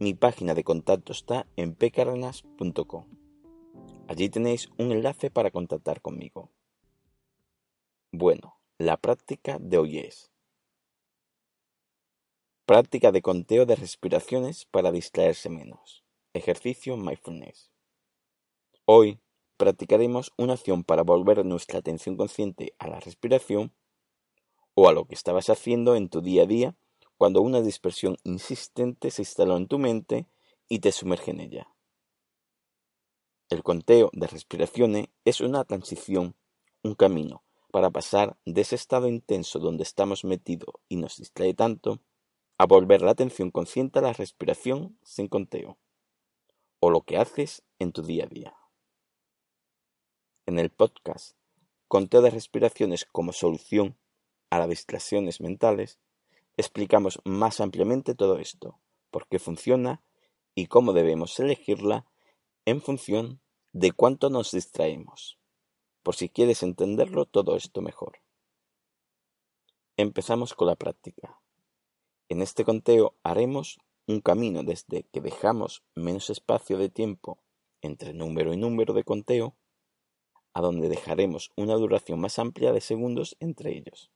mi página de contacto está en pcardenas.com. Allí tenéis un enlace para contactar conmigo. Bueno, la práctica de hoy es práctica de conteo de respiraciones para distraerse menos. Ejercicio mindfulness. Hoy practicaremos una acción para volver nuestra atención consciente a la respiración o a lo que estabas haciendo en tu día a día cuando una dispersión insistente se instaló en tu mente y te sumerge en ella. El conteo de respiraciones es una transición, un camino, para pasar de ese estado intenso donde estamos metidos y nos distrae tanto, a volver la atención consciente a la respiración sin conteo, o lo que haces en tu día a día. En el podcast Conteo de respiraciones como solución a las distracciones mentales, explicamos más ampliamente todo esto, por qué funciona y cómo debemos elegirla en función de cuánto nos distraemos, por si quieres entenderlo todo esto mejor. Empezamos con la práctica. En este conteo haremos un camino desde que dejamos menos espacio de tiempo entre número y número de conteo, a donde dejaremos una duración más amplia de segundos entre ellos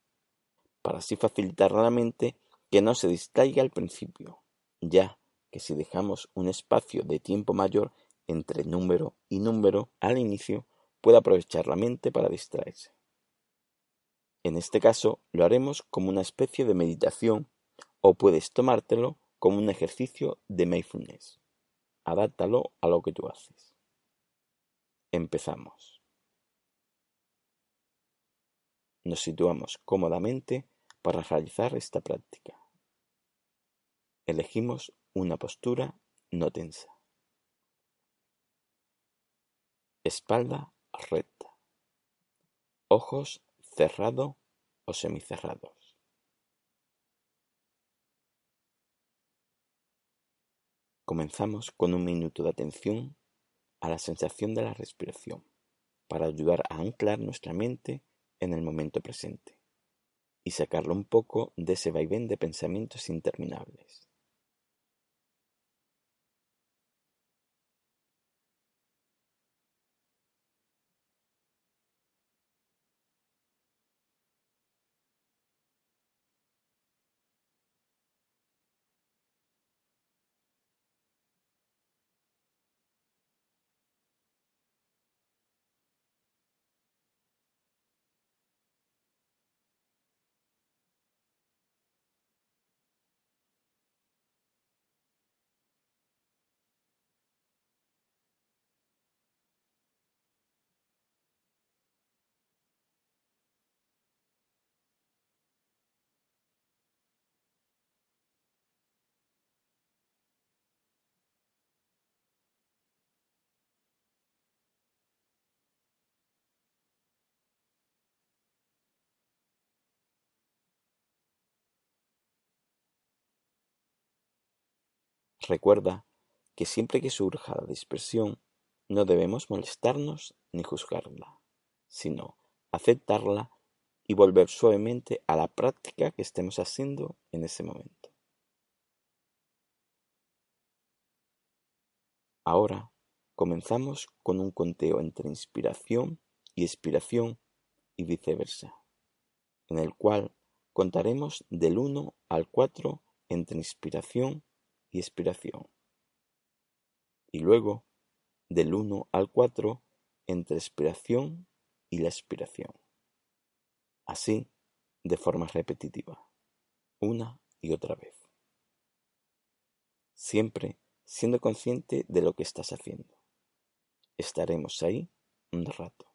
para así facilitar a la mente que no se distraiga al principio, ya que si dejamos un espacio de tiempo mayor entre número y número al inicio, puede aprovechar la mente para distraerse. En este caso lo haremos como una especie de meditación o puedes tomártelo como un ejercicio de mindfulness. Adáptalo a lo que tú haces. Empezamos. Nos situamos cómodamente para realizar esta práctica. Elegimos una postura no tensa. Espalda recta. Ojos cerrado o semicerrados. Comenzamos con un minuto de atención a la sensación de la respiración para ayudar a anclar nuestra mente en el momento presente y sacarlo un poco de ese vaivén de pensamientos interminables. Recuerda que siempre que surja la dispersión, no debemos molestarnos ni juzgarla, sino aceptarla y volver suavemente a la práctica que estemos haciendo en ese momento. Ahora comenzamos con un conteo entre inspiración y expiración y viceversa, en el cual contaremos del 1 al 4 entre inspiración y expiración. Y luego del 1 al 4 entre expiración y la expiración. Así, de forma repetitiva, una y otra vez. Siempre siendo consciente de lo que estás haciendo. Estaremos ahí un rato.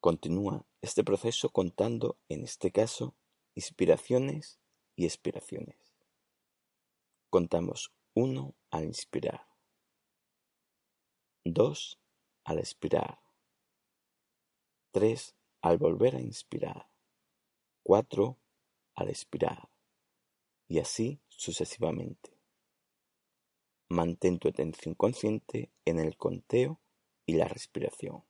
Continúa este proceso contando, en este caso, inspiraciones y expiraciones. Contamos uno al inspirar, dos al expirar, tres al volver a inspirar, cuatro al expirar y así sucesivamente. Mantén tu atención consciente en el conteo y la respiración.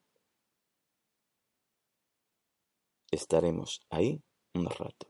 Estaremos ahí un rato.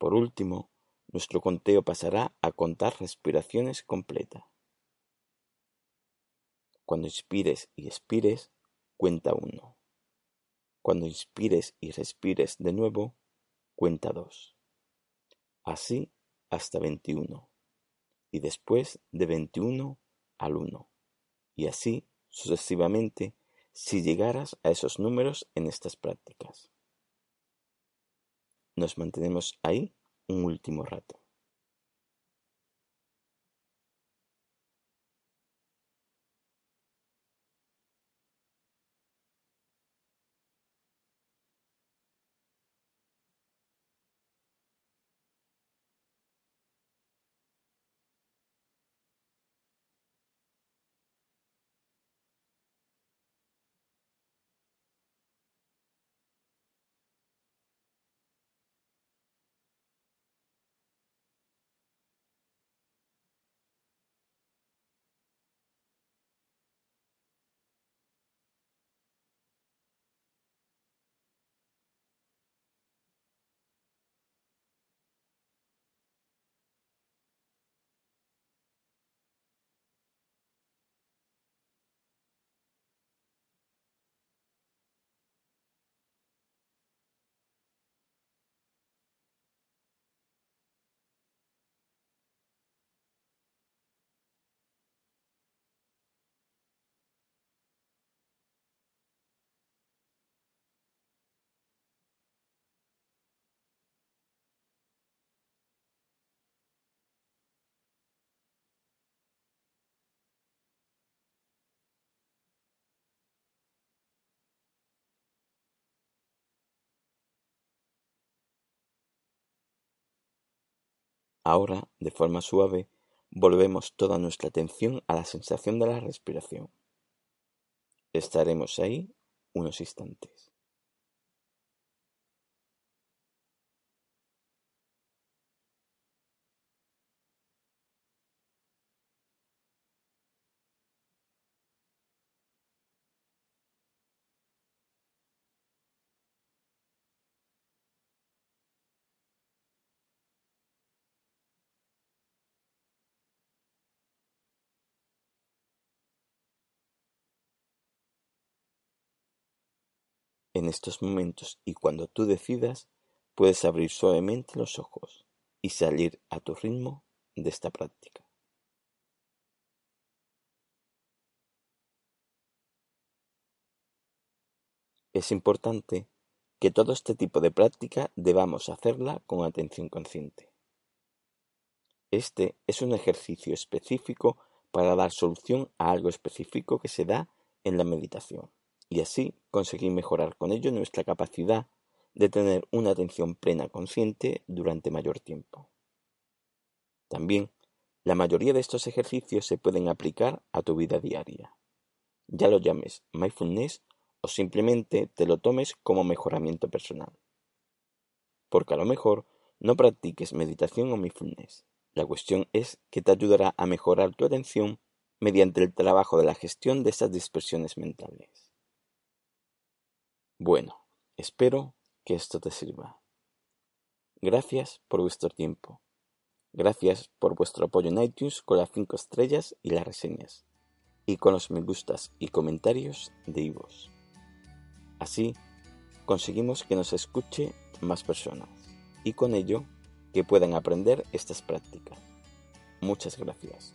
Por último, nuestro conteo pasará a contar respiraciones completas. Cuando inspires y expires, cuenta uno. Cuando inspires y respires de nuevo, cuenta dos. Así hasta veintiuno. Y después de veintiuno al uno. Y así sucesivamente si llegaras a esos números en estas prácticas. Nos mantenemos ahí un último rato. Ahora, de forma suave, volvemos toda nuestra atención a la sensación de la respiración. Estaremos ahí unos instantes. En estos momentos y cuando tú decidas, puedes abrir suavemente los ojos y salir a tu ritmo de esta práctica. Es importante que todo este tipo de práctica debamos hacerla con atención consciente. Este es un ejercicio específico para dar solución a algo específico que se da en la meditación y así conseguir mejorar con ello nuestra capacidad de tener una atención plena consciente durante mayor tiempo. También, la mayoría de estos ejercicios se pueden aplicar a tu vida diaria. Ya lo llames mindfulness o simplemente te lo tomes como mejoramiento personal. Porque a lo mejor no practiques meditación o mindfulness. La cuestión es que te ayudará a mejorar tu atención mediante el trabajo de la gestión de esas dispersiones mentales. Bueno, espero que esto te sirva. Gracias por vuestro tiempo. Gracias por vuestro apoyo en iTunes con las 5 estrellas y las reseñas. Y con los me gustas y comentarios de Ivos. Así conseguimos que nos escuche más personas y con ello que puedan aprender estas prácticas. Muchas gracias.